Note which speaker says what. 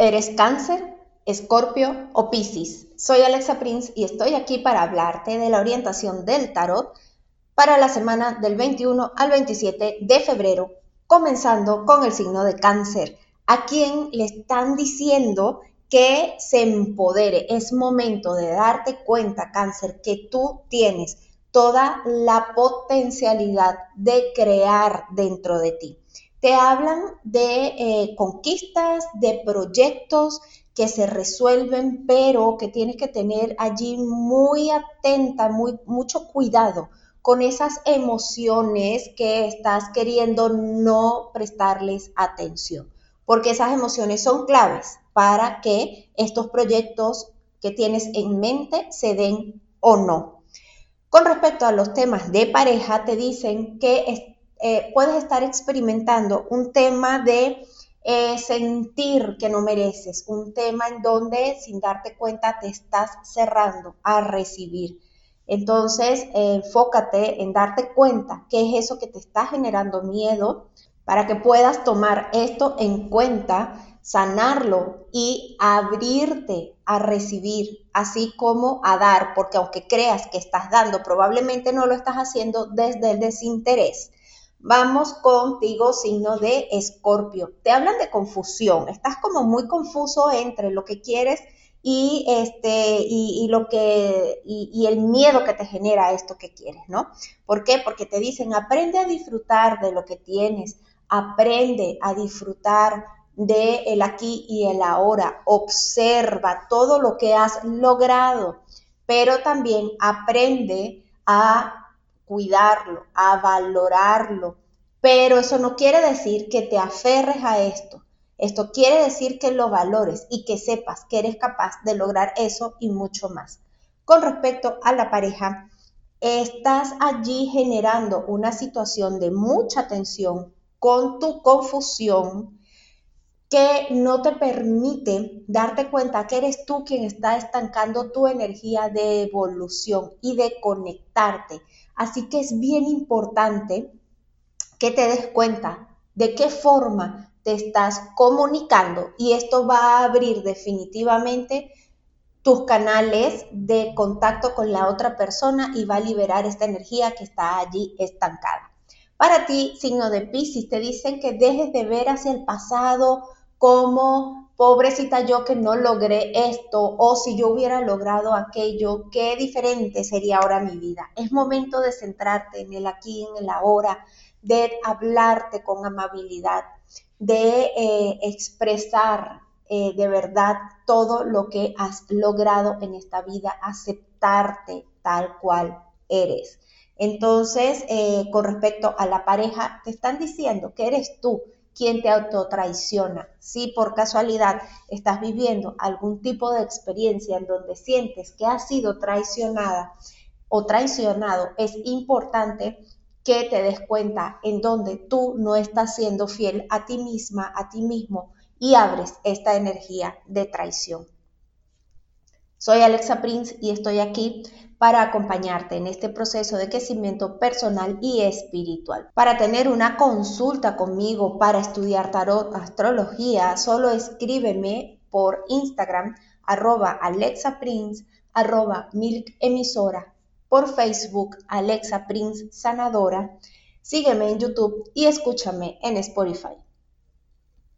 Speaker 1: ¿Eres cáncer, escorpio o piscis? Soy Alexa Prince y estoy aquí para hablarte de la orientación del tarot para la semana del 21 al 27 de febrero, comenzando con el signo de cáncer, a quien le están diciendo que se empodere. Es momento de darte cuenta, cáncer, que tú tienes toda la potencialidad de crear dentro de ti te hablan de eh, conquistas, de proyectos que se resuelven, pero que tienes que tener allí muy atenta, muy, mucho cuidado con esas emociones que estás queriendo no prestarles atención, porque esas emociones son claves para que estos proyectos que tienes en mente se den o no. Con respecto a los temas de pareja, te dicen que eh, puedes estar experimentando un tema de eh, sentir que no mereces, un tema en donde sin darte cuenta te estás cerrando a recibir. Entonces, eh, enfócate en darte cuenta qué es eso que te está generando miedo para que puedas tomar esto en cuenta, sanarlo y abrirte a recibir, así como a dar, porque aunque creas que estás dando, probablemente no lo estás haciendo desde el desinterés. Vamos contigo, signo de Escorpio. Te hablan de confusión. Estás como muy confuso entre lo que quieres y este y, lo que y, el miedo que te genera esto que quieres, ¿no? ¿Por qué? Porque te dicen aprende a disfrutar de lo que tienes, aprende a disfrutar de el aquí y el ahora, observa todo lo que has logrado, pero también aprende a cuidarlo, a valorarlo. Pero eso no quiere decir que te aferres a esto. Esto quiere decir que lo valores y que sepas que eres capaz de lograr eso y mucho más. Con respecto a la pareja, estás allí generando una situación de mucha tensión con tu confusión que no te permite darte cuenta que eres tú quien está estancando tu energía de evolución y de conectarte Así que es bien importante que te des cuenta de qué forma te estás comunicando y esto va a abrir definitivamente tus canales de contacto con la otra persona y va a liberar esta energía que está allí estancada. Para ti, signo de Pisces, te dicen que dejes de ver hacia el pasado como pobrecita yo que no logré esto o si yo hubiera logrado aquello, qué diferente sería ahora mi vida. Es momento de centrarte en el aquí, en el ahora, de hablarte con amabilidad, de eh, expresar eh, de verdad todo lo que has logrado en esta vida, aceptarte tal cual eres. Entonces, eh, con respecto a la pareja, te están diciendo que eres tú quien te autotraiciona. Si por casualidad estás viviendo algún tipo de experiencia en donde sientes que has sido traicionada o traicionado, es importante que te des cuenta en donde tú no estás siendo fiel a ti misma, a ti mismo y abres esta energía de traición. Soy Alexa Prince y estoy aquí para acompañarte en este proceso de crecimiento personal y espiritual. Para tener una consulta conmigo, para estudiar tarot, astrología, solo escríbeme por Instagram arroba Alexa Prince, arroba Milk Emisora, por Facebook Alexa Prince Sanadora. Sígueme en YouTube y escúchame en Spotify.